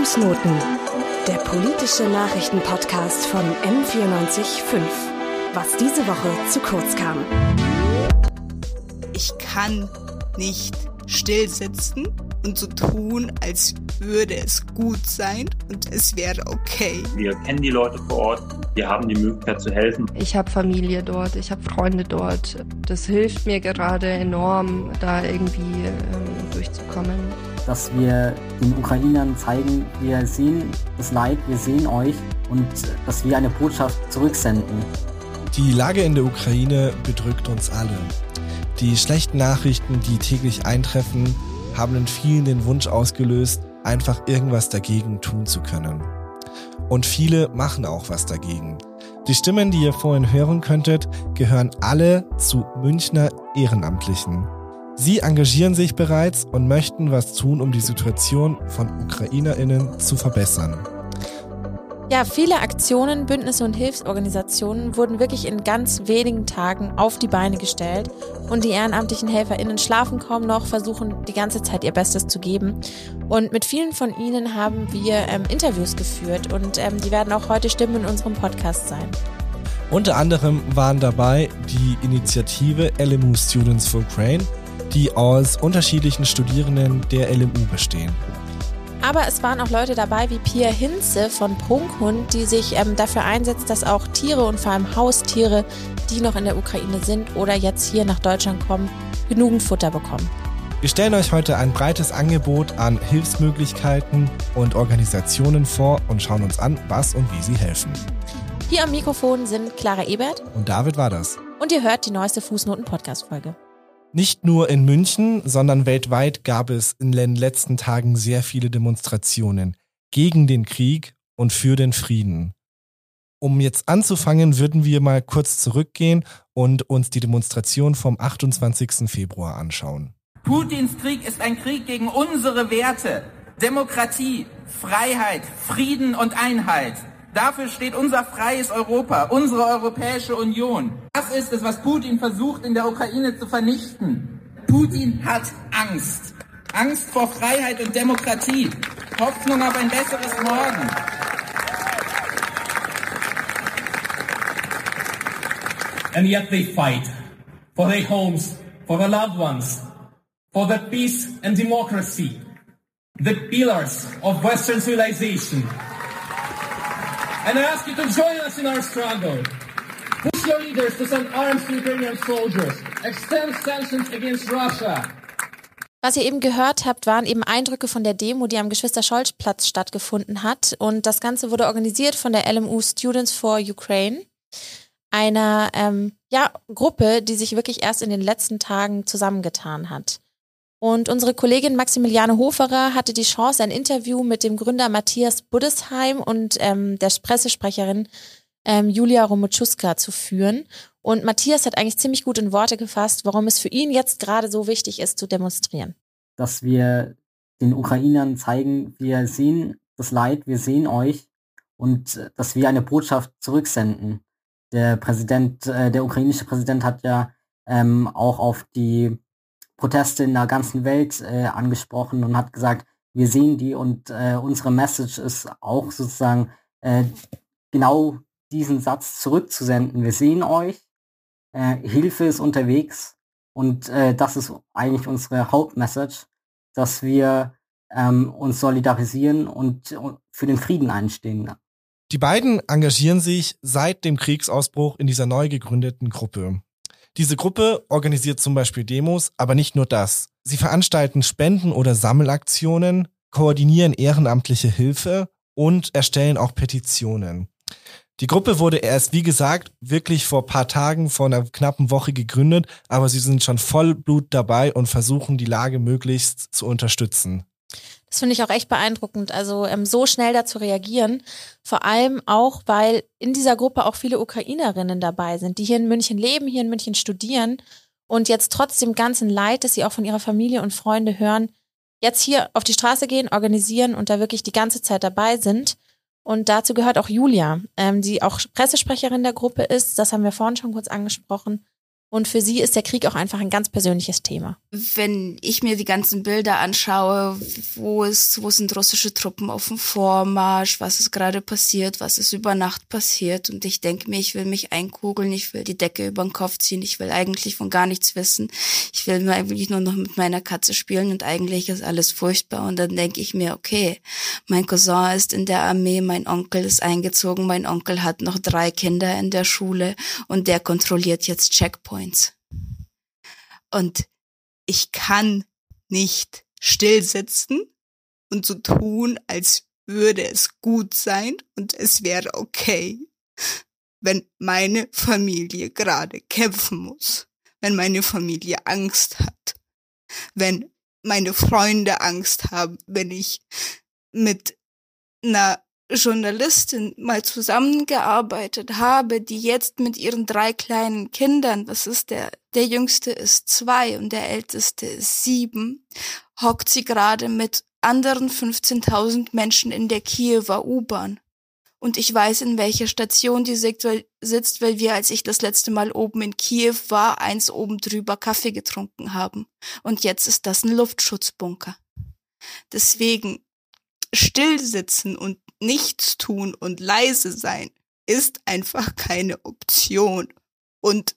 Fußnoten, der politische Nachrichtenpodcast von M945. Was diese Woche zu kurz kam. Ich kann nicht still sitzen und so tun, als würde es gut sein und es wäre okay. Wir kennen die Leute vor Ort, wir haben die Möglichkeit zu helfen. Ich habe Familie dort, ich habe Freunde dort. Das hilft mir gerade enorm, da irgendwie ähm, durchzukommen. Dass wir den Ukrainern zeigen, wir sehen das Leid, wir sehen euch und dass wir eine Botschaft zurücksenden. Die Lage in der Ukraine bedrückt uns alle. Die schlechten Nachrichten, die täglich eintreffen, haben in vielen den Wunsch ausgelöst, einfach irgendwas dagegen tun zu können. Und viele machen auch was dagegen. Die Stimmen, die ihr vorhin hören könntet, gehören alle zu Münchner Ehrenamtlichen. Sie engagieren sich bereits und möchten was tun, um die Situation von Ukrainerinnen zu verbessern. Ja, viele Aktionen, Bündnisse und Hilfsorganisationen wurden wirklich in ganz wenigen Tagen auf die Beine gestellt und die ehrenamtlichen HelferInnen schlafen kaum noch, versuchen die ganze Zeit ihr Bestes zu geben. Und mit vielen von ihnen haben wir ähm, Interviews geführt und ähm, die werden auch heute Stimmen in unserem Podcast sein. Unter anderem waren dabei die Initiative LMU Students for Ukraine, die aus unterschiedlichen Studierenden der LMU bestehen. Aber es waren auch Leute dabei wie Pia Hinze von Prunkhund, die sich ähm, dafür einsetzt, dass auch Tiere und vor allem Haustiere, die noch in der Ukraine sind oder jetzt hier nach Deutschland kommen, genügend Futter bekommen. Wir stellen euch heute ein breites Angebot an Hilfsmöglichkeiten und Organisationen vor und schauen uns an, was und wie sie helfen. Hier am Mikrofon sind Clara Ebert und David war das. Und ihr hört die neueste Fußnoten-Podcast-Folge. Nicht nur in München, sondern weltweit gab es in den letzten Tagen sehr viele Demonstrationen gegen den Krieg und für den Frieden. Um jetzt anzufangen, würden wir mal kurz zurückgehen und uns die Demonstration vom 28. Februar anschauen. Putins Krieg ist ein Krieg gegen unsere Werte. Demokratie, Freiheit, Frieden und Einheit. Dafür steht unser freies Europa, unsere Europäische Union. Das ist es, was Putin versucht in der Ukraine zu vernichten. Putin hat Angst. Angst vor Freiheit und Demokratie. Hoffnung auf ein besseres Morgen. And yet they fight for their homes, for their loved ones, for the peace and democracy, the pillars of Western civilization. And I ask you to join us in our struggle. Push your leaders to send arms to Ukrainian soldiers. Extend sanctions against Russia. Was ihr eben gehört habt, waren eben Eindrücke von der Demo, die am Geschwister-Scholz-Platz stattgefunden hat. Und das Ganze wurde organisiert von der LMU Students for Ukraine, einer ähm, ja, Gruppe, die sich wirklich erst in den letzten Tagen zusammengetan hat. Und unsere Kollegin Maximiliane Hoferer hatte die Chance, ein Interview mit dem Gründer Matthias Buddesheim und ähm, der Pressesprecherin ähm, Julia Romutschuska zu führen. Und Matthias hat eigentlich ziemlich gut in Worte gefasst, warum es für ihn jetzt gerade so wichtig ist, zu demonstrieren. Dass wir den Ukrainern zeigen, wir sehen das Leid, wir sehen euch und äh, dass wir eine Botschaft zurücksenden. Der Präsident, äh, der ukrainische Präsident hat ja ähm, auch auf die Proteste in der ganzen Welt äh, angesprochen und hat gesagt, wir sehen die und äh, unsere Message ist auch sozusagen äh, genau diesen Satz zurückzusenden. Wir sehen euch, äh, Hilfe ist unterwegs und äh, das ist eigentlich unsere Hauptmessage, dass wir ähm, uns solidarisieren und, und für den Frieden einstehen. Die beiden engagieren sich seit dem Kriegsausbruch in dieser neu gegründeten Gruppe. Diese Gruppe organisiert zum Beispiel Demos, aber nicht nur das. Sie veranstalten Spenden- oder Sammelaktionen, koordinieren ehrenamtliche Hilfe und erstellen auch Petitionen. Die Gruppe wurde erst, wie gesagt, wirklich vor paar Tagen, vor einer knappen Woche gegründet, aber sie sind schon voll Blut dabei und versuchen, die Lage möglichst zu unterstützen. Das finde ich auch echt beeindruckend, also ähm, so schnell da zu reagieren. Vor allem auch, weil in dieser Gruppe auch viele Ukrainerinnen dabei sind, die hier in München leben, hier in München studieren und jetzt trotz dem ganzen Leid, das sie auch von ihrer Familie und Freunde hören, jetzt hier auf die Straße gehen, organisieren und da wirklich die ganze Zeit dabei sind. Und dazu gehört auch Julia, ähm, die auch Pressesprecherin der Gruppe ist. Das haben wir vorhin schon kurz angesprochen. Und für sie ist der Krieg auch einfach ein ganz persönliches Thema. Wenn ich mir die ganzen Bilder anschaue, wo es, wo sind russische Truppen auf dem Vormarsch, was ist gerade passiert, was ist über Nacht passiert und ich denke mir, ich will mich einkugeln, ich will die Decke über den Kopf ziehen, ich will eigentlich von gar nichts wissen, ich will eigentlich nur noch mit meiner Katze spielen und eigentlich ist alles furchtbar und dann denke ich mir, okay, mein Cousin ist in der Armee, mein Onkel ist eingezogen, mein Onkel hat noch drei Kinder in der Schule und der kontrolliert jetzt Checkpoint. Points. Und ich kann nicht stillsitzen und so tun, als würde es gut sein und es wäre okay, wenn meine Familie gerade kämpfen muss, wenn meine Familie Angst hat, wenn meine Freunde Angst haben, wenn ich mit einer Journalistin mal zusammengearbeitet habe, die jetzt mit ihren drei kleinen Kindern, das ist der, der jüngste ist zwei und der älteste ist sieben, hockt sie gerade mit anderen 15.000 Menschen in der Kiewer U-Bahn. Und ich weiß, in welcher Station die sitzt, weil wir, als ich das letzte Mal oben in Kiew war, eins oben drüber Kaffee getrunken haben. Und jetzt ist das ein Luftschutzbunker. Deswegen stillsitzen und nichts tun und leise sein ist einfach keine Option. Und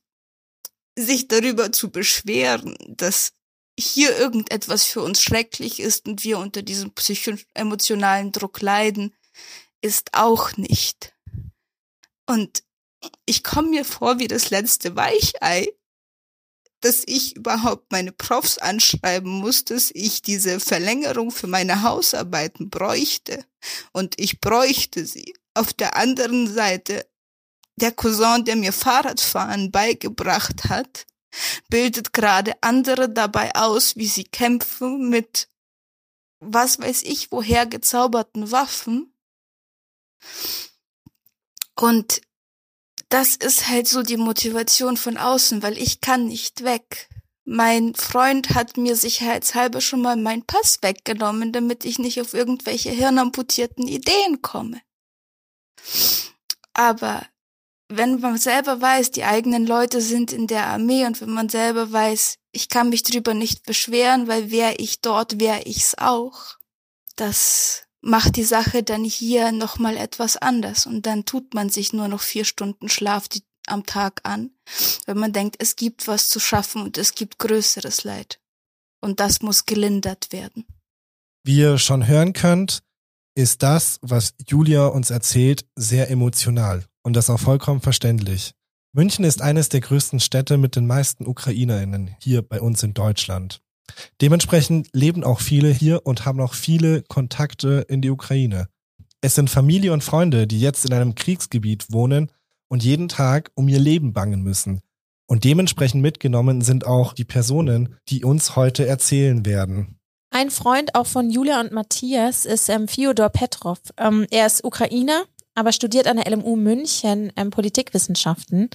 sich darüber zu beschweren, dass hier irgendetwas für uns schrecklich ist und wir unter diesem psycho-emotionalen Druck leiden, ist auch nicht. Und ich komme mir vor wie das letzte Weichei, dass ich überhaupt meine Profs anschreiben muss, dass ich diese Verlängerung für meine Hausarbeiten bräuchte. Und ich bräuchte sie. Auf der anderen Seite, der Cousin, der mir Fahrradfahren beigebracht hat, bildet gerade andere dabei aus, wie sie kämpfen mit was weiß ich woher gezauberten Waffen. Und das ist halt so die Motivation von außen, weil ich kann nicht weg. Mein Freund hat mir sicherheitshalber schon mal meinen Pass weggenommen, damit ich nicht auf irgendwelche hirnamputierten Ideen komme. Aber wenn man selber weiß, die eigenen Leute sind in der Armee und wenn man selber weiß, ich kann mich drüber nicht beschweren, weil wäre ich dort, wäre ich's auch. Das macht die Sache dann hier nochmal etwas anders und dann tut man sich nur noch vier Stunden Schlaf am Tag an, wenn man denkt, es gibt was zu schaffen und es gibt größeres Leid. Und das muss gelindert werden. Wie ihr schon hören könnt, ist das, was Julia uns erzählt, sehr emotional und das auch vollkommen verständlich. München ist eines der größten Städte mit den meisten Ukrainerinnen hier bei uns in Deutschland. Dementsprechend leben auch viele hier und haben auch viele Kontakte in die Ukraine. Es sind Familie und Freunde, die jetzt in einem Kriegsgebiet wohnen und jeden Tag um ihr Leben bangen müssen. Und dementsprechend mitgenommen sind auch die Personen, die uns heute erzählen werden. Ein Freund auch von Julia und Matthias ist ähm, Fyodor Petrov. Ähm, er ist Ukrainer, aber studiert an der LMU München ähm, Politikwissenschaften.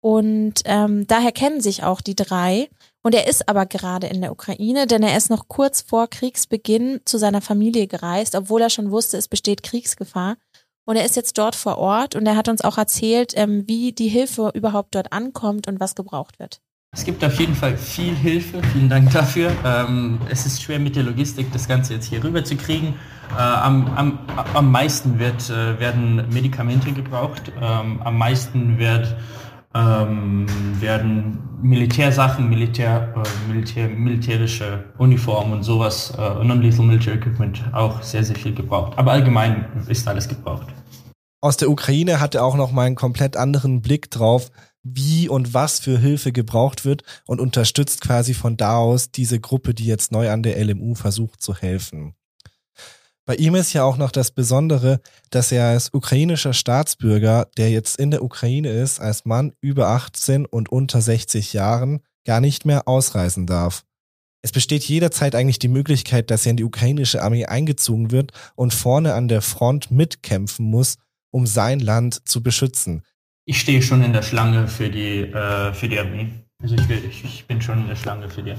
Und ähm, daher kennen sich auch die drei. Und er ist aber gerade in der Ukraine, denn er ist noch kurz vor Kriegsbeginn zu seiner Familie gereist, obwohl er schon wusste, es besteht Kriegsgefahr. Und er ist jetzt dort vor Ort und er hat uns auch erzählt, ähm, wie die Hilfe überhaupt dort ankommt und was gebraucht wird. Es gibt auf jeden Fall viel Hilfe, vielen Dank dafür. Ähm, es ist schwer mit der Logistik, das Ganze jetzt hier rüber zu kriegen. Äh, am, am, am meisten wird, äh, werden Medikamente gebraucht, ähm, am meisten wird ähm, werden Militärsachen, Militär, äh, Militär, militärische Uniformen und sowas, äh, Non-Lethal Military Equipment auch sehr, sehr viel gebraucht. Aber allgemein ist alles gebraucht. Aus der Ukraine hat er auch noch mal einen komplett anderen Blick drauf, wie und was für Hilfe gebraucht wird und unterstützt quasi von da aus diese Gruppe, die jetzt neu an der LMU versucht zu helfen. Bei ihm ist ja auch noch das Besondere, dass er als ukrainischer Staatsbürger, der jetzt in der Ukraine ist, als Mann über 18 und unter 60 Jahren, gar nicht mehr ausreisen darf. Es besteht jederzeit eigentlich die Möglichkeit, dass er in die ukrainische Armee eingezogen wird und vorne an der Front mitkämpfen muss, um sein Land zu beschützen. Ich stehe schon in der Schlange für die, äh, für die Armee. Also ich, will, ich, ich bin schon in der Schlange für die.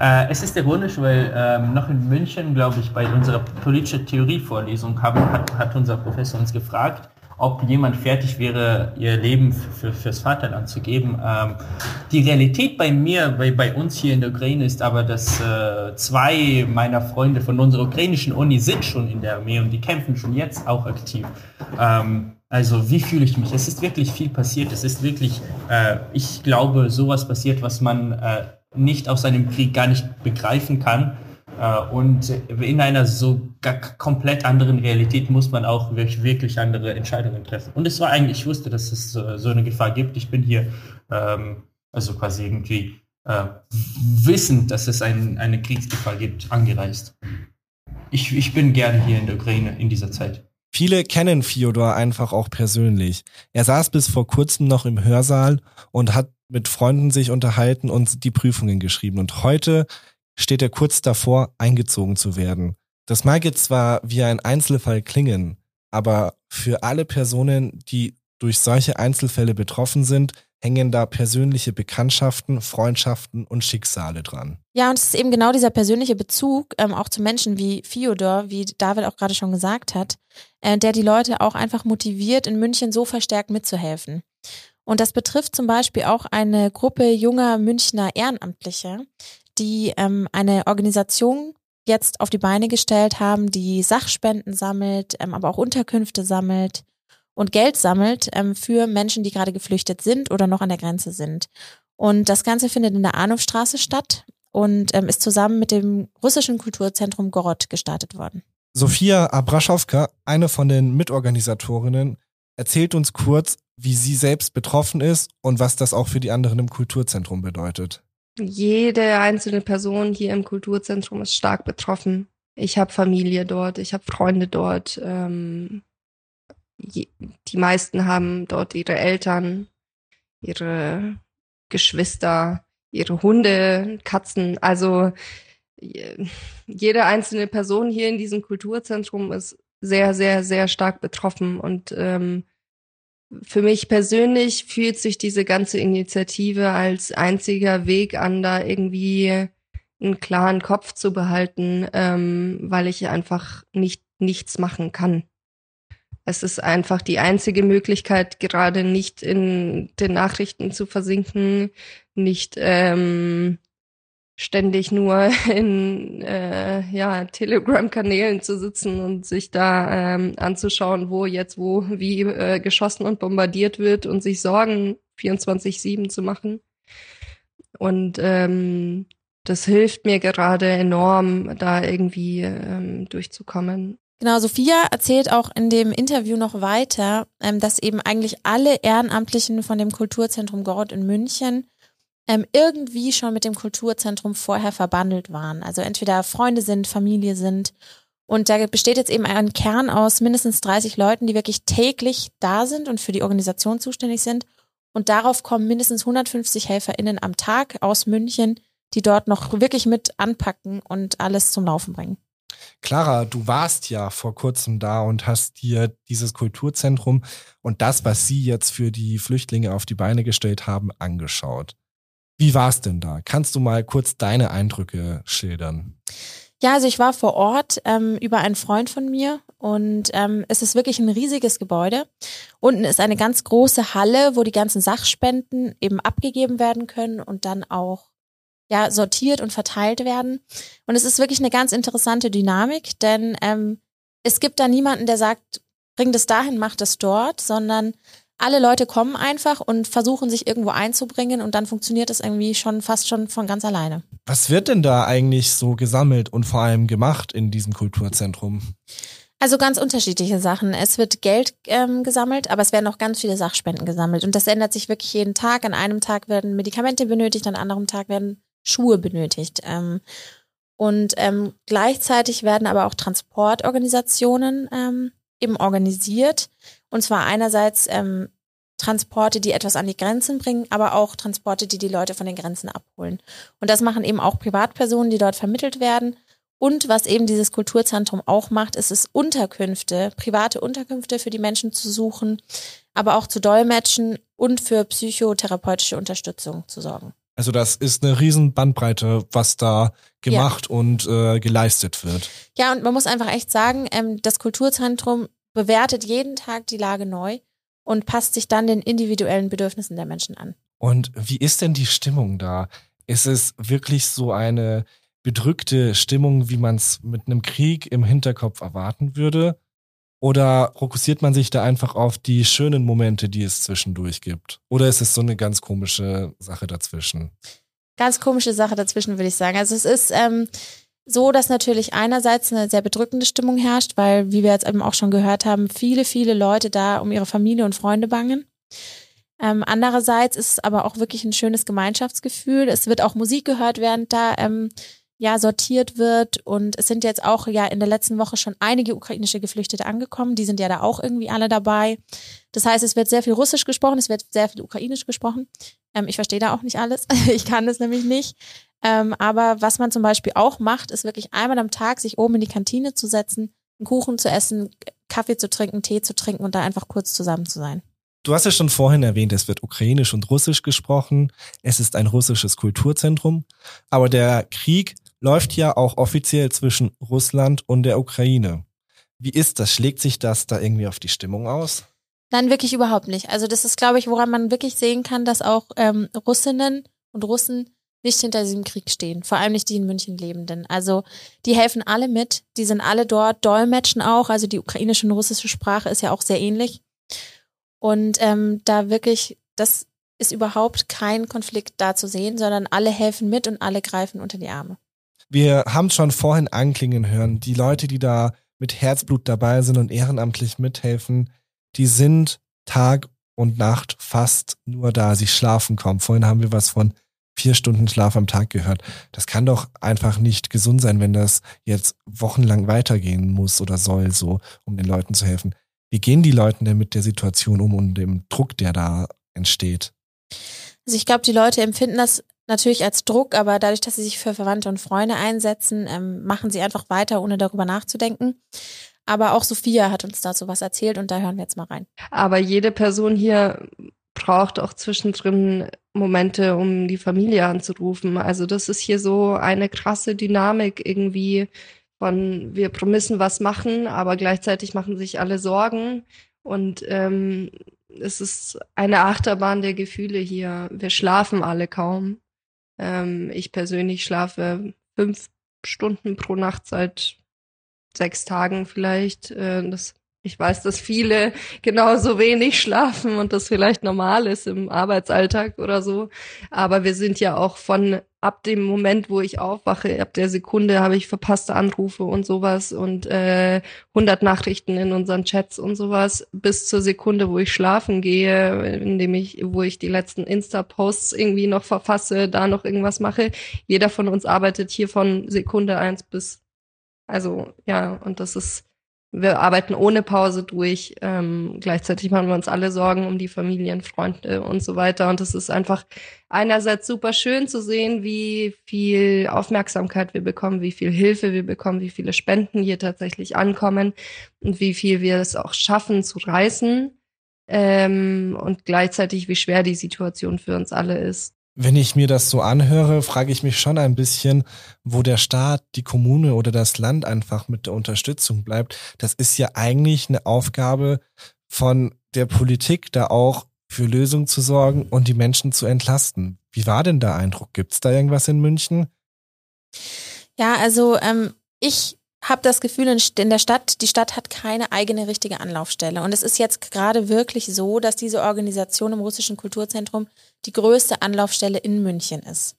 Äh, es ist ironisch, weil ähm, noch in München, glaube ich, bei unserer politischen Theorievorlesung haben, hat, hat unser Professor uns gefragt, ob jemand fertig wäre, ihr Leben für, fürs Vaterland zu geben. Ähm, die Realität bei mir, bei, bei uns hier in der Ukraine ist aber, dass äh, zwei meiner Freunde von unserer ukrainischen Uni sind schon in der Armee und die kämpfen schon jetzt auch aktiv. Ähm, also wie fühle ich mich? Es ist wirklich viel passiert. Es ist wirklich, äh, ich glaube, sowas passiert, was man äh, nicht aus einem Krieg gar nicht begreifen kann. Äh, und in einer so komplett anderen Realität muss man auch wirklich andere Entscheidungen treffen. Und es war eigentlich, ich wusste, dass es so eine Gefahr gibt. Ich bin hier, ähm, also quasi irgendwie äh, wissend, dass es ein, eine Kriegsgefahr gibt, angereist. Ich, ich bin gerne hier in der Ukraine in dieser Zeit. Viele kennen Fyodor einfach auch persönlich. Er saß bis vor kurzem noch im Hörsaal und hat mit Freunden sich unterhalten und die Prüfungen geschrieben. Und heute steht er kurz davor, eingezogen zu werden. Das mag jetzt zwar wie ein Einzelfall klingen, aber für alle Personen, die durch solche Einzelfälle betroffen sind, hängen da persönliche Bekanntschaften, Freundschaften und Schicksale dran. Ja, und es ist eben genau dieser persönliche Bezug ähm, auch zu Menschen wie Fyodor, wie David auch gerade schon gesagt hat, äh, der die Leute auch einfach motiviert, in München so verstärkt mitzuhelfen. Und das betrifft zum Beispiel auch eine Gruppe junger Münchner Ehrenamtliche, die ähm, eine Organisation jetzt auf die Beine gestellt haben, die Sachspenden sammelt, ähm, aber auch Unterkünfte sammelt und Geld sammelt ähm, für Menschen, die gerade geflüchtet sind oder noch an der Grenze sind. Und das Ganze findet in der Arnulfstraße statt und ähm, ist zusammen mit dem russischen Kulturzentrum Gorod gestartet worden. Sophia Abraschowka, eine von den Mitorganisatorinnen, erzählt uns kurz, wie sie selbst betroffen ist und was das auch für die anderen im Kulturzentrum bedeutet. Jede einzelne Person hier im Kulturzentrum ist stark betroffen. Ich habe Familie dort, ich habe Freunde dort. Ähm, je, die meisten haben dort ihre Eltern, ihre Geschwister, ihre Hunde, Katzen. Also jede einzelne Person hier in diesem Kulturzentrum ist sehr, sehr, sehr stark betroffen und ähm, für mich persönlich fühlt sich diese ganze Initiative als einziger Weg an, da irgendwie einen klaren Kopf zu behalten, ähm, weil ich einfach nicht nichts machen kann. Es ist einfach die einzige Möglichkeit, gerade nicht in den Nachrichten zu versinken, nicht ähm, ständig nur in äh, ja, Telegram-Kanälen zu sitzen und sich da ähm, anzuschauen, wo jetzt wo wie äh, geschossen und bombardiert wird und sich Sorgen 24-7 zu machen. Und ähm, das hilft mir gerade enorm, da irgendwie ähm, durchzukommen. Genau, Sophia erzählt auch in dem Interview noch weiter, ähm, dass eben eigentlich alle Ehrenamtlichen von dem Kulturzentrum Gord in München ähm, irgendwie schon mit dem Kulturzentrum vorher verbandelt waren. Also entweder Freunde sind, Familie sind. Und da besteht jetzt eben ein Kern aus mindestens 30 Leuten, die wirklich täglich da sind und für die Organisation zuständig sind. Und darauf kommen mindestens 150 HelferInnen am Tag aus München, die dort noch wirklich mit anpacken und alles zum Laufen bringen. Clara, du warst ja vor kurzem da und hast dir dieses Kulturzentrum und das, was Sie jetzt für die Flüchtlinge auf die Beine gestellt haben, angeschaut. Wie war es denn da? Kannst du mal kurz deine Eindrücke schildern? Ja, also ich war vor Ort ähm, über einen Freund von mir und ähm, es ist wirklich ein riesiges Gebäude. Unten ist eine ganz große Halle, wo die ganzen Sachspenden eben abgegeben werden können und dann auch ja sortiert und verteilt werden. Und es ist wirklich eine ganz interessante Dynamik, denn ähm, es gibt da niemanden, der sagt, bring das dahin, mach das dort, sondern alle Leute kommen einfach und versuchen sich irgendwo einzubringen und dann funktioniert es irgendwie schon fast schon von ganz alleine. Was wird denn da eigentlich so gesammelt und vor allem gemacht in diesem Kulturzentrum? Also ganz unterschiedliche Sachen. Es wird Geld ähm, gesammelt, aber es werden auch ganz viele Sachspenden gesammelt. Und das ändert sich wirklich jeden Tag. An einem Tag werden Medikamente benötigt, an anderem Tag werden Schuhe benötigt. Ähm, und ähm, gleichzeitig werden aber auch Transportorganisationen ähm, eben organisiert. Und zwar einerseits ähm, Transporte, die etwas an die Grenzen bringen, aber auch Transporte, die die Leute von den Grenzen abholen. Und das machen eben auch Privatpersonen, die dort vermittelt werden. Und was eben dieses Kulturzentrum auch macht, ist es Unterkünfte, private Unterkünfte für die Menschen zu suchen, aber auch zu dolmetschen und für psychotherapeutische Unterstützung zu sorgen. Also das ist eine riesen Bandbreite, was da gemacht ja. und äh, geleistet wird. Ja, und man muss einfach echt sagen, ähm, das Kulturzentrum bewertet jeden Tag die Lage neu und passt sich dann den individuellen Bedürfnissen der Menschen an. Und wie ist denn die Stimmung da? Ist es wirklich so eine bedrückte Stimmung, wie man es mit einem Krieg im Hinterkopf erwarten würde? Oder fokussiert man sich da einfach auf die schönen Momente, die es zwischendurch gibt? Oder ist es so eine ganz komische Sache dazwischen? Ganz komische Sache dazwischen, würde ich sagen. Also es ist ähm, so, dass natürlich einerseits eine sehr bedrückende Stimmung herrscht, weil, wie wir jetzt eben auch schon gehört haben, viele, viele Leute da um ihre Familie und Freunde bangen. Ähm, andererseits ist es aber auch wirklich ein schönes Gemeinschaftsgefühl. Es wird auch Musik gehört, während da ähm, ja sortiert wird. Und es sind jetzt auch ja in der letzten Woche schon einige ukrainische Geflüchtete angekommen. Die sind ja da auch irgendwie alle dabei. Das heißt, es wird sehr viel Russisch gesprochen, es wird sehr viel Ukrainisch gesprochen. Ähm, ich verstehe da auch nicht alles. ich kann das nämlich nicht. Ähm, aber was man zum Beispiel auch macht, ist wirklich einmal am Tag sich oben in die Kantine zu setzen, einen Kuchen zu essen, Kaffee zu trinken, Tee zu trinken und da einfach kurz zusammen zu sein. Du hast ja schon vorhin erwähnt, es wird ukrainisch und russisch gesprochen. Es ist ein russisches Kulturzentrum. Aber der Krieg läuft ja auch offiziell zwischen Russland und der Ukraine. Wie ist das? Schlägt sich das da irgendwie auf die Stimmung aus? Nein, wirklich überhaupt nicht. Also das ist, glaube ich, woran man wirklich sehen kann, dass auch ähm, Russinnen und Russen nicht hinter diesem Krieg stehen. Vor allem nicht die in München lebenden. Also die helfen alle mit. Die sind alle dort, dolmetschen auch. Also die ukrainische und russische Sprache ist ja auch sehr ähnlich. Und ähm, da wirklich, das ist überhaupt kein Konflikt da zu sehen, sondern alle helfen mit und alle greifen unter die Arme. Wir haben schon vorhin anklingen hören, die Leute, die da mit Herzblut dabei sind und ehrenamtlich mithelfen, die sind Tag und Nacht fast nur da. Sie schlafen kaum. Vorhin haben wir was von vier Stunden Schlaf am Tag gehört. Das kann doch einfach nicht gesund sein, wenn das jetzt wochenlang weitergehen muss oder soll, so, um den Leuten zu helfen. Wie gehen die Leute denn mit der Situation um und dem Druck, der da entsteht? Also ich glaube, die Leute empfinden das natürlich als Druck, aber dadurch, dass sie sich für Verwandte und Freunde einsetzen, ähm, machen sie einfach weiter, ohne darüber nachzudenken. Aber auch Sophia hat uns dazu was erzählt und da hören wir jetzt mal rein. Aber jede Person hier braucht auch zwischendrin Momente, um die Familie anzurufen. Also das ist hier so eine krasse Dynamik irgendwie von wir müssen was machen, aber gleichzeitig machen sich alle Sorgen und ähm, es ist eine Achterbahn der Gefühle hier. Wir schlafen alle kaum. Ähm, ich persönlich schlafe fünf Stunden pro Nacht seit sechs Tagen vielleicht. Äh, das, ich weiß, dass viele genauso wenig schlafen und das vielleicht normal ist im Arbeitsalltag oder so. Aber wir sind ja auch von ab dem Moment, wo ich aufwache, ab der Sekunde habe ich verpasste Anrufe und sowas und äh, 100 Nachrichten in unseren Chats und sowas bis zur Sekunde, wo ich schlafen gehe, indem ich, wo ich die letzten Insta-Posts irgendwie noch verfasse, da noch irgendwas mache. Jeder von uns arbeitet hier von Sekunde eins bis, also ja, und das ist wir arbeiten ohne Pause durch. Ähm, gleichzeitig machen wir uns alle Sorgen um die Familien, Freunde und so weiter. Und es ist einfach einerseits super schön zu sehen, wie viel Aufmerksamkeit wir bekommen, wie viel Hilfe wir bekommen, wie viele Spenden hier tatsächlich ankommen und wie viel wir es auch schaffen zu reißen. Ähm, und gleichzeitig, wie schwer die Situation für uns alle ist. Wenn ich mir das so anhöre, frage ich mich schon ein bisschen, wo der Staat, die Kommune oder das Land einfach mit der Unterstützung bleibt. Das ist ja eigentlich eine Aufgabe von der Politik, da auch für Lösungen zu sorgen und die Menschen zu entlasten. Wie war denn der Eindruck? Gibt es da irgendwas in München? Ja, also ähm, ich habe das Gefühl in der Stadt, die Stadt hat keine eigene richtige Anlaufstelle. Und es ist jetzt gerade wirklich so, dass diese Organisation im russischen Kulturzentrum die größte Anlaufstelle in München ist.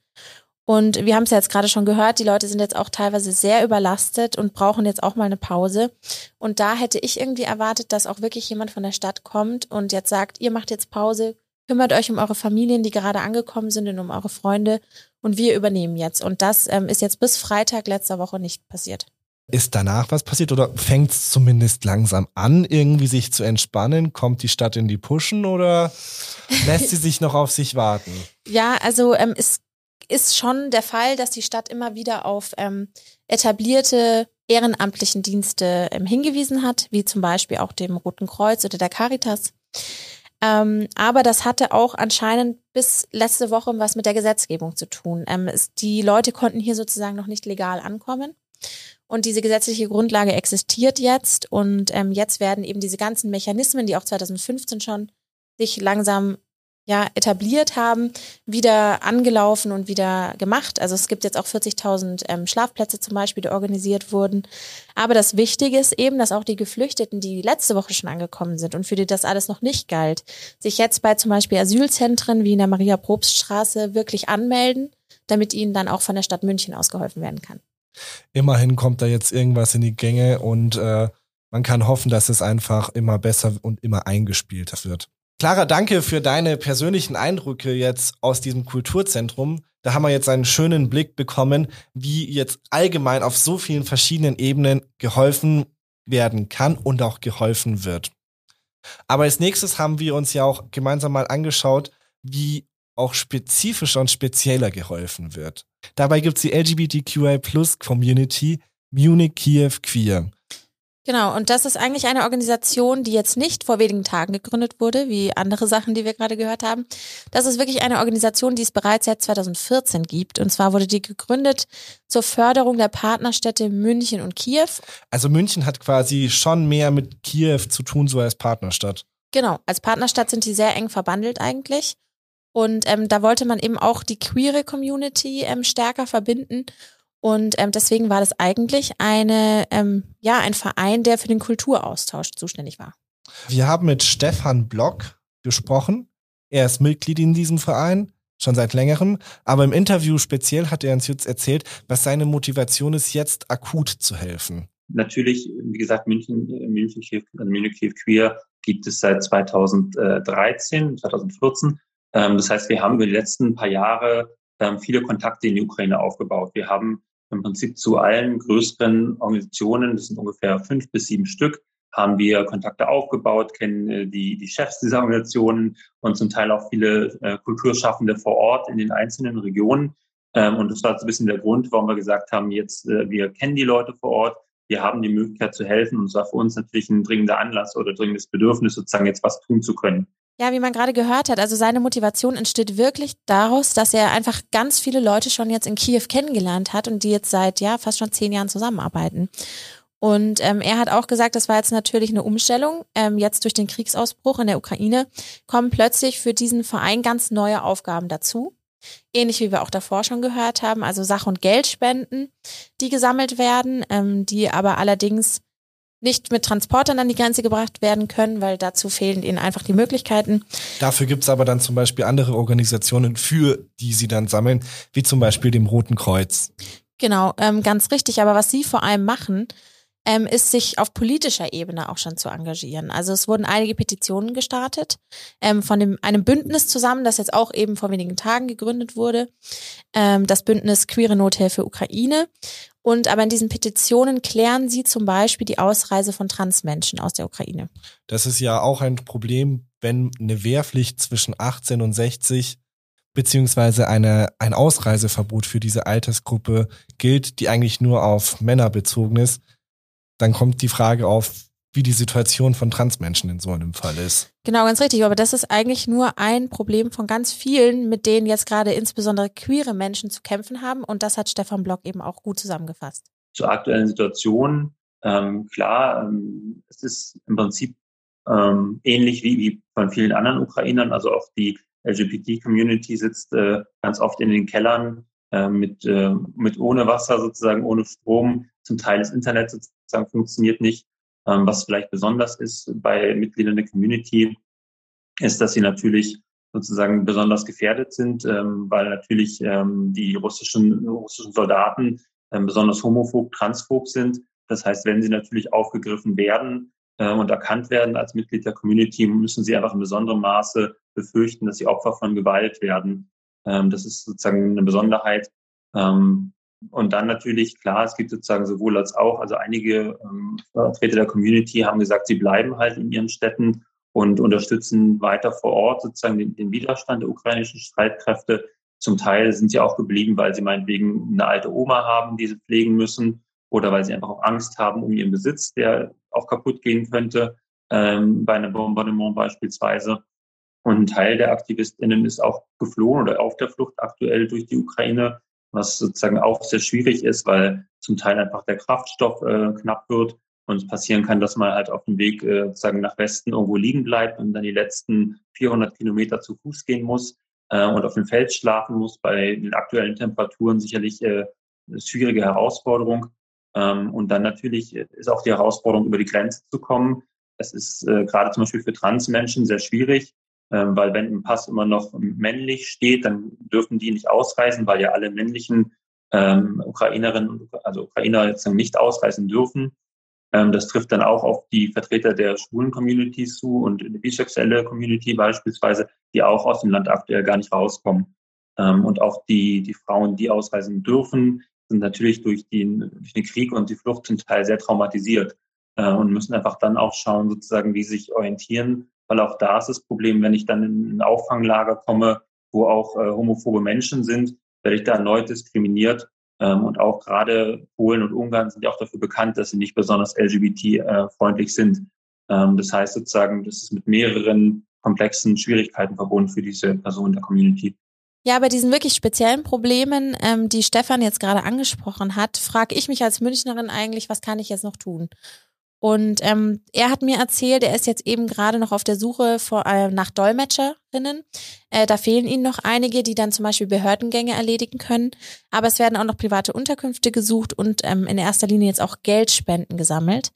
Und wir haben es ja jetzt gerade schon gehört, die Leute sind jetzt auch teilweise sehr überlastet und brauchen jetzt auch mal eine Pause. Und da hätte ich irgendwie erwartet, dass auch wirklich jemand von der Stadt kommt und jetzt sagt, ihr macht jetzt Pause, kümmert euch um eure Familien, die gerade angekommen sind und um eure Freunde und wir übernehmen jetzt. Und das ähm, ist jetzt bis Freitag letzter Woche nicht passiert. Ist danach was passiert oder fängt es zumindest langsam an, irgendwie sich zu entspannen? Kommt die Stadt in die Puschen oder lässt sie sich noch auf sich warten? Ja, also ähm, es ist schon der Fall, dass die Stadt immer wieder auf ähm, etablierte ehrenamtlichen Dienste ähm, hingewiesen hat, wie zum Beispiel auch dem Roten Kreuz oder der Caritas. Ähm, aber das hatte auch anscheinend bis letzte Woche was mit der Gesetzgebung zu tun. Ähm, es, die Leute konnten hier sozusagen noch nicht legal ankommen. Und diese gesetzliche Grundlage existiert jetzt und ähm, jetzt werden eben diese ganzen Mechanismen, die auch 2015 schon sich langsam ja, etabliert haben, wieder angelaufen und wieder gemacht. Also es gibt jetzt auch 40.000 ähm, Schlafplätze zum Beispiel, die organisiert wurden. Aber das Wichtige ist eben, dass auch die Geflüchteten, die letzte Woche schon angekommen sind und für die das alles noch nicht galt, sich jetzt bei zum Beispiel Asylzentren wie in der Maria-Probst-Straße wirklich anmelden, damit ihnen dann auch von der Stadt München ausgeholfen werden kann. Immerhin kommt da jetzt irgendwas in die Gänge und äh, man kann hoffen, dass es einfach immer besser und immer eingespielter wird. Clara, danke für deine persönlichen Eindrücke jetzt aus diesem Kulturzentrum. Da haben wir jetzt einen schönen Blick bekommen, wie jetzt allgemein auf so vielen verschiedenen Ebenen geholfen werden kann und auch geholfen wird. Aber als nächstes haben wir uns ja auch gemeinsam mal angeschaut, wie auch spezifischer und spezieller geholfen wird. Dabei gibt's die LGBTQI Plus Community Munich Kiew Queer. Genau, und das ist eigentlich eine Organisation, die jetzt nicht vor wenigen Tagen gegründet wurde, wie andere Sachen, die wir gerade gehört haben. Das ist wirklich eine Organisation, die es bereits seit 2014 gibt. Und zwar wurde die gegründet zur Förderung der Partnerstädte München und Kiew. Also München hat quasi schon mehr mit Kiew zu tun, so als Partnerstadt. Genau, als Partnerstadt sind die sehr eng verbandelt eigentlich. Und ähm, da wollte man eben auch die queere Community ähm, stärker verbinden und ähm, deswegen war das eigentlich eine, ähm, ja, ein Verein, der für den Kulturaustausch zuständig war. Wir haben mit Stefan Block gesprochen. Er ist Mitglied in diesem Verein, schon seit längerem. Aber im Interview speziell hat er uns jetzt erzählt, was seine Motivation ist, jetzt akut zu helfen. Natürlich, wie gesagt, München, München, also München Queer gibt es seit 2013, 2014. Ähm, das heißt, wir haben über die letzten paar Jahre ähm, viele Kontakte in die Ukraine aufgebaut. Wir haben im Prinzip zu allen größeren Organisationen, das sind ungefähr fünf bis sieben Stück, haben wir Kontakte aufgebaut, kennen äh, die, die Chefs dieser Organisationen und zum Teil auch viele äh, Kulturschaffende vor Ort in den einzelnen Regionen. Ähm, und das war so ein bisschen der Grund, warum wir gesagt haben, jetzt, äh, wir kennen die Leute vor Ort, wir haben die Möglichkeit zu helfen und es war für uns natürlich ein dringender Anlass oder dringendes Bedürfnis, sozusagen jetzt was tun zu können. Ja, wie man gerade gehört hat, also seine Motivation entsteht wirklich daraus, dass er einfach ganz viele Leute schon jetzt in Kiew kennengelernt hat und die jetzt seit ja fast schon zehn Jahren zusammenarbeiten. Und ähm, er hat auch gesagt, das war jetzt natürlich eine Umstellung. Ähm, jetzt durch den Kriegsausbruch in der Ukraine kommen plötzlich für diesen Verein ganz neue Aufgaben dazu. Ähnlich wie wir auch davor schon gehört haben, also Sach- und Geldspenden, die gesammelt werden, ähm, die aber allerdings nicht mit Transportern an die Grenze gebracht werden können, weil dazu fehlen ihnen einfach die Möglichkeiten. Dafür gibt's aber dann zum Beispiel andere Organisationen, für die sie dann sammeln, wie zum Beispiel dem Roten Kreuz. Genau, ähm, ganz richtig. Aber was sie vor allem machen, ähm, ist sich auf politischer Ebene auch schon zu engagieren. Also es wurden einige Petitionen gestartet ähm, von dem, einem Bündnis zusammen, das jetzt auch eben vor wenigen Tagen gegründet wurde, ähm, das Bündnis Queere Nothilfe Ukraine. Und aber in diesen Petitionen klären sie zum Beispiel die Ausreise von Transmenschen aus der Ukraine. Das ist ja auch ein Problem, wenn eine Wehrpflicht zwischen 18 und 60 beziehungsweise eine, ein Ausreiseverbot für diese Altersgruppe gilt, die eigentlich nur auf Männer bezogen ist, dann kommt die Frage auf, wie die Situation von Transmenschen in so einem Fall ist. Genau, ganz richtig. Aber das ist eigentlich nur ein Problem von ganz vielen, mit denen jetzt gerade insbesondere queere Menschen zu kämpfen haben. Und das hat Stefan Block eben auch gut zusammengefasst. Zur aktuellen Situation, ähm, klar, ähm, es ist im Prinzip ähm, ähnlich wie, wie von vielen anderen Ukrainern. Also auch die LGBT-Community sitzt äh, ganz oft in den Kellern äh, mit, äh, mit ohne Wasser sozusagen, ohne Strom. Zum Teil das Internet sozusagen funktioniert nicht. Ähm, was vielleicht besonders ist bei Mitgliedern der Community, ist, dass sie natürlich sozusagen besonders gefährdet sind, ähm, weil natürlich ähm, die russischen, russischen Soldaten ähm, besonders homophob, transphob sind. Das heißt, wenn sie natürlich aufgegriffen werden äh, und erkannt werden als Mitglied der Community, müssen sie einfach in besonderem Maße befürchten, dass sie Opfer von Gewalt werden. Ähm, das ist sozusagen eine Besonderheit. Ähm, und dann natürlich, klar, es gibt sozusagen sowohl als auch, also einige ähm, Vertreter der Community haben gesagt, sie bleiben halt in ihren Städten und unterstützen weiter vor Ort sozusagen den, den Widerstand der ukrainischen Streitkräfte. Zum Teil sind sie auch geblieben, weil sie meinetwegen eine alte Oma haben, die sie pflegen müssen oder weil sie einfach auch Angst haben um ihren Besitz, der auch kaputt gehen könnte, ähm, bei einem Bombardement beispielsweise. Und ein Teil der AktivistInnen ist auch geflohen oder auf der Flucht aktuell durch die Ukraine was sozusagen auch sehr schwierig ist, weil zum Teil einfach der Kraftstoff äh, knapp wird und es passieren kann, dass man halt auf dem Weg äh, sozusagen nach Westen irgendwo liegen bleibt und dann die letzten 400 Kilometer zu Fuß gehen muss äh, und auf dem Feld schlafen muss. Bei den aktuellen Temperaturen sicherlich äh, eine schwierige Herausforderung. Ähm, und dann natürlich ist auch die Herausforderung, über die Grenze zu kommen. Das ist äh, gerade zum Beispiel für Transmenschen sehr schwierig, weil wenn im Pass immer noch männlich steht, dann dürfen die nicht ausreisen, weil ja alle männlichen ähm, Ukrainerinnen, also Ukrainer jetzt nicht ausreisen dürfen. Ähm, das trifft dann auch auf die Vertreter der schwulen Communities zu und die bisexuelle Community beispielsweise, die auch aus dem Land aktuell gar nicht rauskommen. Ähm, und auch die, die Frauen, die ausreisen dürfen, sind natürlich durch den, durch den Krieg und die Flucht zum Teil sehr traumatisiert äh, und müssen einfach dann auch schauen, sozusagen, wie sie sich orientieren, weil auch da ist das Problem, wenn ich dann in ein Auffanglager komme, wo auch äh, homophobe Menschen sind, werde ich da erneut diskriminiert. Ähm, und auch gerade Polen und Ungarn sind ja auch dafür bekannt, dass sie nicht besonders LGBT-freundlich äh, sind. Ähm, das heißt sozusagen, das ist mit mehreren komplexen Schwierigkeiten verbunden für diese Person der Community. Ja, bei diesen wirklich speziellen Problemen, ähm, die Stefan jetzt gerade angesprochen hat, frage ich mich als Münchnerin eigentlich, was kann ich jetzt noch tun? Und ähm, er hat mir erzählt, er ist jetzt eben gerade noch auf der Suche vor, äh, nach Dolmetscherinnen. Äh, da fehlen ihnen noch einige, die dann zum Beispiel Behördengänge erledigen können. Aber es werden auch noch private Unterkünfte gesucht und ähm, in erster Linie jetzt auch Geldspenden gesammelt.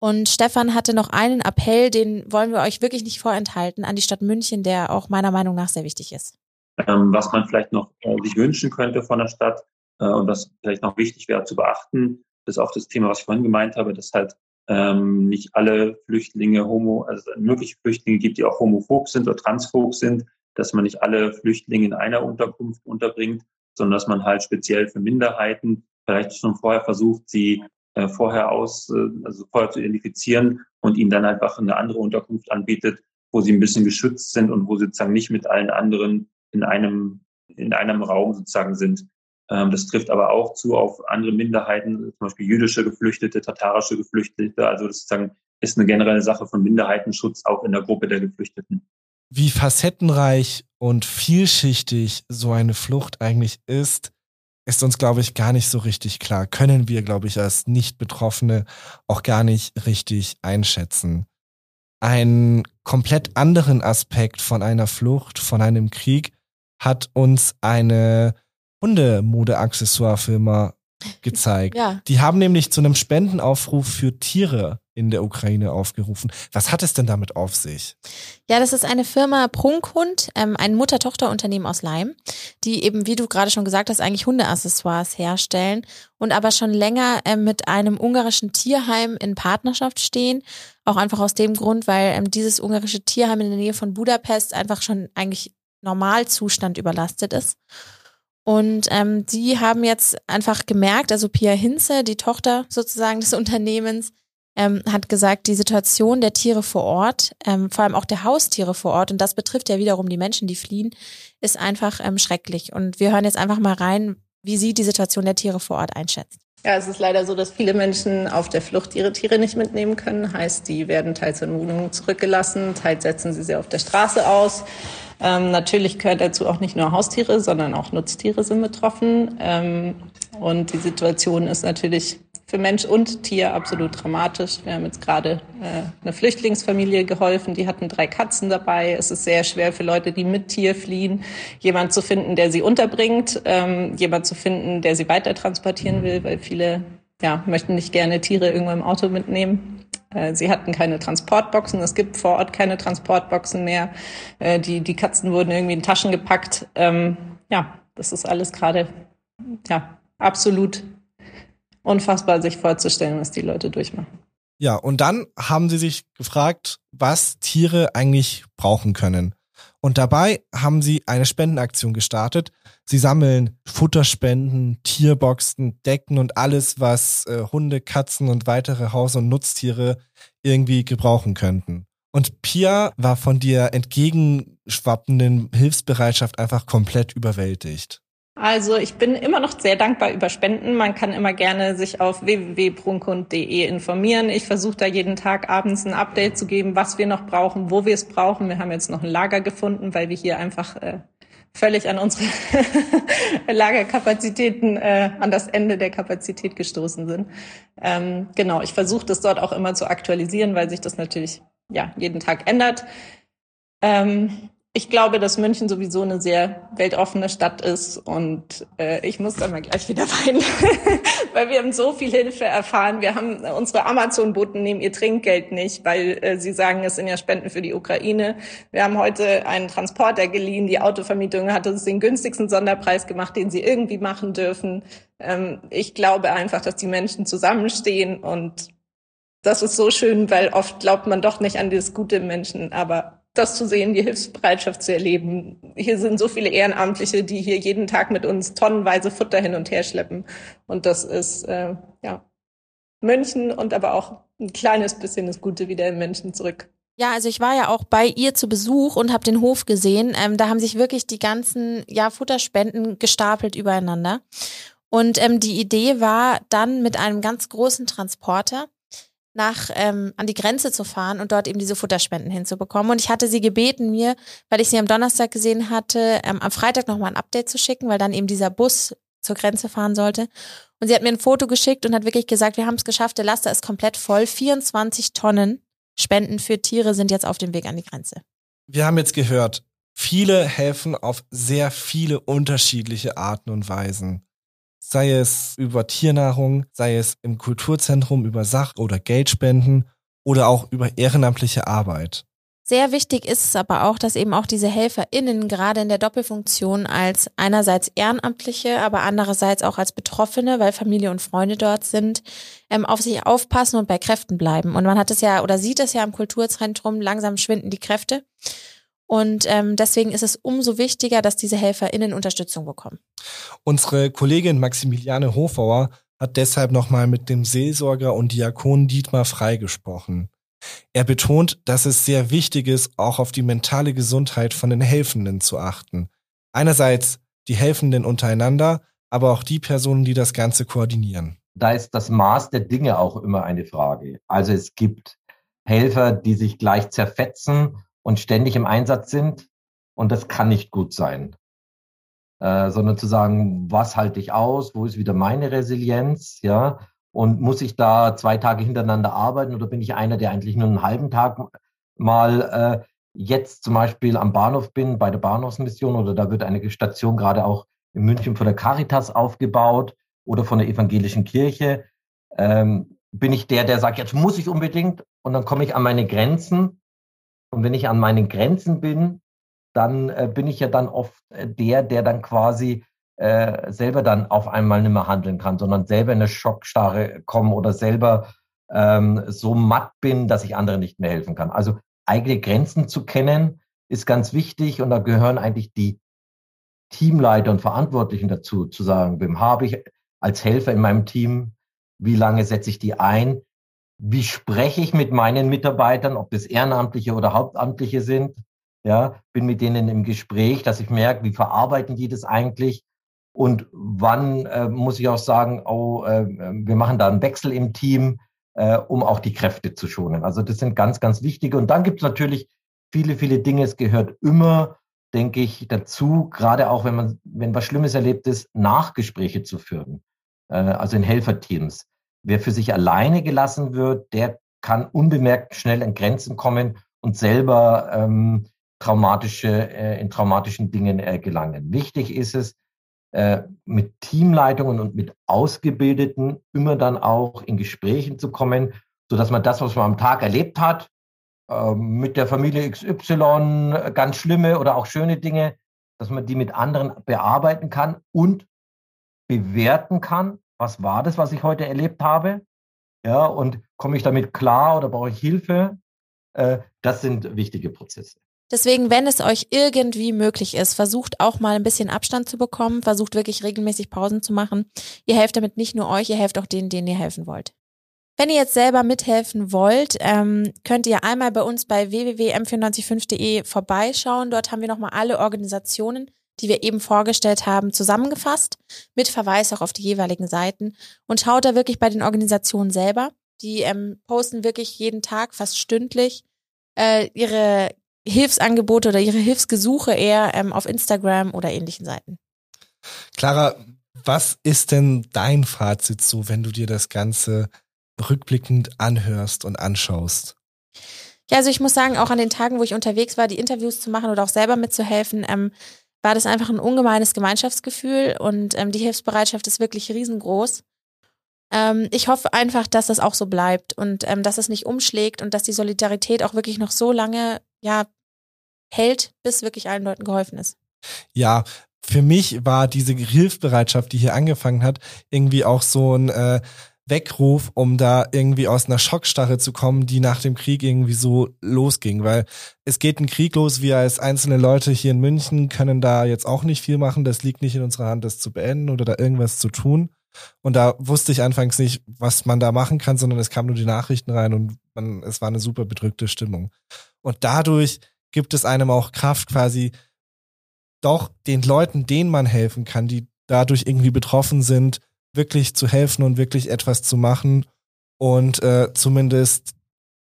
Und Stefan hatte noch einen Appell, den wollen wir euch wirklich nicht vorenthalten, an die Stadt München, der auch meiner Meinung nach sehr wichtig ist. Ähm, was man vielleicht noch äh, sich wünschen könnte von der Stadt äh, und was vielleicht noch wichtig wäre zu beachten, ist auch das Thema, was ich vorhin gemeint habe, dass halt ähm, nicht alle Flüchtlinge homo, also mögliche Flüchtlinge gibt, die auch homophob sind oder transphob sind, dass man nicht alle Flüchtlinge in einer Unterkunft unterbringt, sondern dass man halt speziell für Minderheiten vielleicht schon vorher versucht, sie äh, vorher aus, äh, also vorher zu identifizieren und ihnen dann einfach eine andere Unterkunft anbietet, wo sie ein bisschen geschützt sind und wo sie sozusagen nicht mit allen anderen in einem, in einem Raum sozusagen sind. Ähm, das trifft aber auch zu auf andere Minderheiten, zum Beispiel jüdische Geflüchtete, tatarische Geflüchtete. Also das ist eine generelle Sache von Minderheitenschutz auch in der Gruppe der Geflüchteten. Wie facettenreich und vielschichtig so eine Flucht eigentlich ist, ist uns, glaube ich, gar nicht so richtig klar. Können wir, glaube ich, als Nicht-Betroffene auch gar nicht richtig einschätzen. Einen komplett anderen Aspekt von einer Flucht, von einem Krieg, hat uns eine Hundemode-Accessoire-Firma gezeigt. ja. Die haben nämlich zu einem Spendenaufruf für Tiere in der Ukraine aufgerufen. Was hat es denn damit auf sich? Ja, das ist eine Firma Prunkhund, ähm, ein Mutter-Tochter-Unternehmen aus Leim, die eben, wie du gerade schon gesagt hast, eigentlich Hundeaccessoires herstellen und aber schon länger ähm, mit einem ungarischen Tierheim in Partnerschaft stehen. Auch einfach aus dem Grund, weil ähm, dieses ungarische Tierheim in der Nähe von Budapest einfach schon eigentlich Normalzustand überlastet ist. Und ähm, die haben jetzt einfach gemerkt, also Pia Hinze, die Tochter sozusagen des Unternehmens, ähm, hat gesagt, die Situation der Tiere vor Ort, ähm, vor allem auch der Haustiere vor Ort, und das betrifft ja wiederum die Menschen, die fliehen, ist einfach ähm, schrecklich. Und wir hören jetzt einfach mal rein, wie sie die Situation der Tiere vor Ort einschätzt. Ja, es ist leider so, dass viele Menschen auf der Flucht ihre Tiere nicht mitnehmen können. Heißt, die werden teils in Wohnungen zurückgelassen, teils setzen sie sie auf der Straße aus. Ähm, natürlich gehört dazu auch nicht nur Haustiere, sondern auch Nutztiere sind betroffen. Ähm, und die Situation ist natürlich für Mensch und Tier absolut dramatisch. Wir haben jetzt gerade äh, eine Flüchtlingsfamilie geholfen, die hatten drei Katzen dabei. Es ist sehr schwer für Leute, die mit Tier fliehen, jemand zu finden, der sie unterbringt, ähm, jemand zu finden, der sie weiter transportieren will, weil viele ja, möchten nicht gerne Tiere irgendwo im Auto mitnehmen. Äh, sie hatten keine Transportboxen. Es gibt vor Ort keine Transportboxen mehr. Äh, die, die Katzen wurden irgendwie in Taschen gepackt. Ähm, ja, das ist alles gerade, ja, absolut unfassbar, sich vorzustellen, was die Leute durchmachen. Ja, und dann haben sie sich gefragt, was Tiere eigentlich brauchen können. Und dabei haben sie eine Spendenaktion gestartet. Sie sammeln Futterspenden, Tierboxen, Decken und alles, was äh, Hunde, Katzen und weitere Haus- und Nutztiere irgendwie gebrauchen könnten. Und Pia war von dir entgegenschwappenden Hilfsbereitschaft einfach komplett überwältigt. Also ich bin immer noch sehr dankbar über Spenden. Man kann immer gerne sich auf www.prunkund.de informieren. Ich versuche da jeden Tag abends ein Update zu geben, was wir noch brauchen, wo wir es brauchen. Wir haben jetzt noch ein Lager gefunden, weil wir hier einfach äh, völlig an unsere Lagerkapazitäten, äh, an das Ende der Kapazität gestoßen sind. Ähm, genau, ich versuche das dort auch immer zu aktualisieren, weil sich das natürlich ja jeden Tag ändert. Ähm, ich glaube, dass München sowieso eine sehr weltoffene Stadt ist und äh, ich muss da mal gleich wieder weinen, weil wir haben so viel Hilfe erfahren. Wir haben unsere Amazon-Boten nehmen ihr Trinkgeld nicht, weil äh, sie sagen, es sind ja Spenden für die Ukraine. Wir haben heute einen Transporter geliehen. Die Autovermietung hat uns den günstigsten Sonderpreis gemacht, den sie irgendwie machen dürfen. Ähm, ich glaube einfach, dass die Menschen zusammenstehen und das ist so schön, weil oft glaubt man doch nicht an das Gute im Menschen, aber das zu sehen, die Hilfsbereitschaft zu erleben. Hier sind so viele Ehrenamtliche, die hier jeden Tag mit uns tonnenweise Futter hin und her schleppen. Und das ist äh, ja München und aber auch ein kleines bisschen das Gute wieder im Menschen zurück. Ja, also ich war ja auch bei ihr zu Besuch und habe den Hof gesehen. Ähm, da haben sich wirklich die ganzen ja, Futterspenden gestapelt übereinander. Und ähm, die Idee war dann mit einem ganz großen Transporter nach ähm, an die Grenze zu fahren und dort eben diese Futterspenden hinzubekommen. Und ich hatte sie gebeten, mir, weil ich sie am Donnerstag gesehen hatte, ähm, am Freitag nochmal ein Update zu schicken, weil dann eben dieser Bus zur Grenze fahren sollte. Und sie hat mir ein Foto geschickt und hat wirklich gesagt, wir haben es geschafft, der Laster ist komplett voll. 24 Tonnen Spenden für Tiere sind jetzt auf dem Weg an die Grenze. Wir haben jetzt gehört, viele helfen auf sehr viele unterschiedliche Arten und Weisen sei es über Tiernahrung, sei es im Kulturzentrum über Sach- oder Geldspenden oder auch über ehrenamtliche Arbeit. Sehr wichtig ist es aber auch, dass eben auch diese HelferInnen gerade in der Doppelfunktion als einerseits Ehrenamtliche, aber andererseits auch als Betroffene, weil Familie und Freunde dort sind, ähm, auf sich aufpassen und bei Kräften bleiben. Und man hat es ja oder sieht es ja im Kulturzentrum, langsam schwinden die Kräfte. Und ähm, deswegen ist es umso wichtiger, dass diese HelferInnen Unterstützung bekommen. Unsere Kollegin Maximiliane Hofauer hat deshalb nochmal mit dem Seelsorger und Diakon Dietmar Frei gesprochen. Er betont, dass es sehr wichtig ist, auch auf die mentale Gesundheit von den Helfenden zu achten. Einerseits die Helfenden untereinander, aber auch die Personen, die das Ganze koordinieren. Da ist das Maß der Dinge auch immer eine Frage. Also es gibt Helfer, die sich gleich zerfetzen und ständig im Einsatz sind. Und das kann nicht gut sein. Äh, sondern zu sagen, was halte ich aus, wo ist wieder meine Resilienz, ja, und muss ich da zwei Tage hintereinander arbeiten oder bin ich einer, der eigentlich nur einen halben Tag mal äh, jetzt zum Beispiel am Bahnhof bin, bei der Bahnhofsmission oder da wird eine Station gerade auch in München von der Caritas aufgebaut oder von der evangelischen Kirche. Ähm, bin ich der, der sagt, jetzt muss ich unbedingt und dann komme ich an meine Grenzen und wenn ich an meinen Grenzen bin, dann äh, bin ich ja dann oft äh, der, der dann quasi äh, selber dann auf einmal nicht mehr handeln kann, sondern selber in eine Schockstarre komme oder selber ähm, so matt bin, dass ich anderen nicht mehr helfen kann. Also eigene Grenzen zu kennen, ist ganz wichtig und da gehören eigentlich die Teamleiter und Verantwortlichen dazu, zu sagen, wem habe ich als Helfer in meinem Team, wie lange setze ich die ein, wie spreche ich mit meinen Mitarbeitern, ob das Ehrenamtliche oder Hauptamtliche sind. Ja, bin mit denen im Gespräch, dass ich merke, wie verarbeiten die das eigentlich und wann äh, muss ich auch sagen, oh, äh, wir machen da einen Wechsel im Team, äh, um auch die Kräfte zu schonen. Also das sind ganz, ganz wichtige. Und dann gibt es natürlich viele, viele Dinge. Es gehört immer, denke ich, dazu, gerade auch wenn man, wenn was Schlimmes erlebt ist, Nachgespräche zu führen. Äh, also in Helferteams. Wer für sich alleine gelassen wird, der kann unbemerkt schnell an Grenzen kommen und selber ähm, traumatische, äh, in traumatischen Dingen äh, gelangen. Wichtig ist es, äh, mit Teamleitungen und mit Ausgebildeten immer dann auch in Gesprächen zu kommen, so dass man das, was man am Tag erlebt hat, äh, mit der Familie XY, ganz schlimme oder auch schöne Dinge, dass man die mit anderen bearbeiten kann und bewerten kann was war das, was ich heute erlebt habe? Ja, und komme ich damit klar oder brauche ich Hilfe? Äh, das sind wichtige Prozesse. Deswegen, wenn es euch irgendwie möglich ist, versucht auch mal ein bisschen Abstand zu bekommen, versucht wirklich regelmäßig Pausen zu machen. Ihr helft damit nicht nur euch, ihr helft auch denen, denen ihr helfen wollt. Wenn ihr jetzt selber mithelfen wollt, ähm, könnt ihr einmal bei uns bei www.m945.de vorbeischauen. Dort haben wir nochmal alle Organisationen, die wir eben vorgestellt haben, zusammengefasst, mit Verweis auch auf die jeweiligen Seiten und schaut da wirklich bei den Organisationen selber. Die ähm, posten wirklich jeden Tag, fast stündlich, äh, ihre Hilfsangebote oder ihre Hilfsgesuche eher ähm, auf Instagram oder ähnlichen Seiten. Clara, was ist denn dein Fazit so, wenn du dir das Ganze rückblickend anhörst und anschaust? Ja, also ich muss sagen, auch an den Tagen, wo ich unterwegs war, die Interviews zu machen oder auch selber mitzuhelfen, ähm, war das einfach ein ungemeines Gemeinschaftsgefühl und ähm, die Hilfsbereitschaft ist wirklich riesengroß. Ähm, ich hoffe einfach, dass das auch so bleibt und ähm, dass es nicht umschlägt und dass die Solidarität auch wirklich noch so lange ja hält, bis wirklich allen Leuten geholfen ist. Ja, für mich war diese Hilfsbereitschaft, die hier angefangen hat, irgendwie auch so ein äh, Weckruf, um da irgendwie aus einer Schockstarre zu kommen, die nach dem Krieg irgendwie so losging. Weil es geht ein Krieg los, wir als einzelne Leute hier in München können da jetzt auch nicht viel machen. Das liegt nicht in unserer Hand, das zu beenden oder da irgendwas zu tun. Und da wusste ich anfangs nicht, was man da machen kann, sondern es kamen nur die Nachrichten rein und man, es war eine super bedrückte Stimmung. Und dadurch gibt es einem auch Kraft, quasi doch den Leuten, denen man helfen kann, die dadurch irgendwie betroffen sind, wirklich zu helfen und wirklich etwas zu machen und äh, zumindest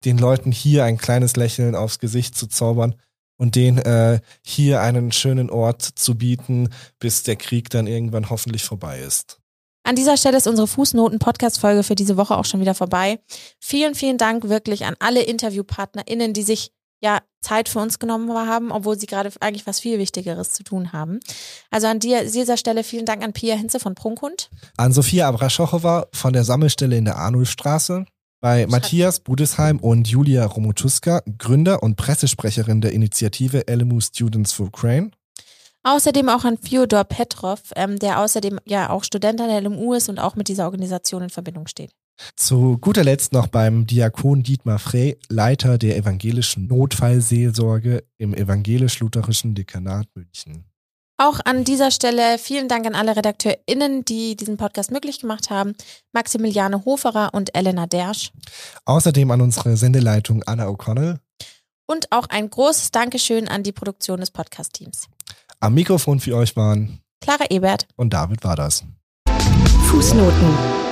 den Leuten hier ein kleines Lächeln aufs Gesicht zu zaubern und denen äh, hier einen schönen Ort zu bieten, bis der Krieg dann irgendwann hoffentlich vorbei ist. An dieser Stelle ist unsere Fußnoten-Podcast-Folge für diese Woche auch schon wieder vorbei. Vielen, vielen Dank wirklich an alle InterviewpartnerInnen, die sich ja Zeit für uns genommen haben, obwohl sie gerade eigentlich was viel Wichtigeres zu tun haben. Also an dir, dieser Stelle vielen Dank an Pia Hinze von Prunkhund. An Sophia Abraschochowa von der Sammelstelle in der Arnulfstraße. Bei Matthias Budesheim und Julia Romutuska, Gründer und Pressesprecherin der Initiative LMU Students for Ukraine. Außerdem auch an Fyodor Petrov, ähm, der außerdem ja auch Student an der LMU ist und auch mit dieser Organisation in Verbindung steht. Zu guter Letzt noch beim Diakon Dietmar Frey, Leiter der evangelischen Notfallseelsorge im evangelisch-lutherischen Dekanat München. Auch an dieser Stelle vielen Dank an alle RedakteurInnen, die diesen Podcast möglich gemacht haben. Maximiliane Hoferer und Elena Dersch. Außerdem an unsere Sendeleitung Anna O'Connell. Und auch ein großes Dankeschön an die Produktion des Podcast-Teams. Am Mikrofon für euch waren Clara Ebert und David war das. Fußnoten.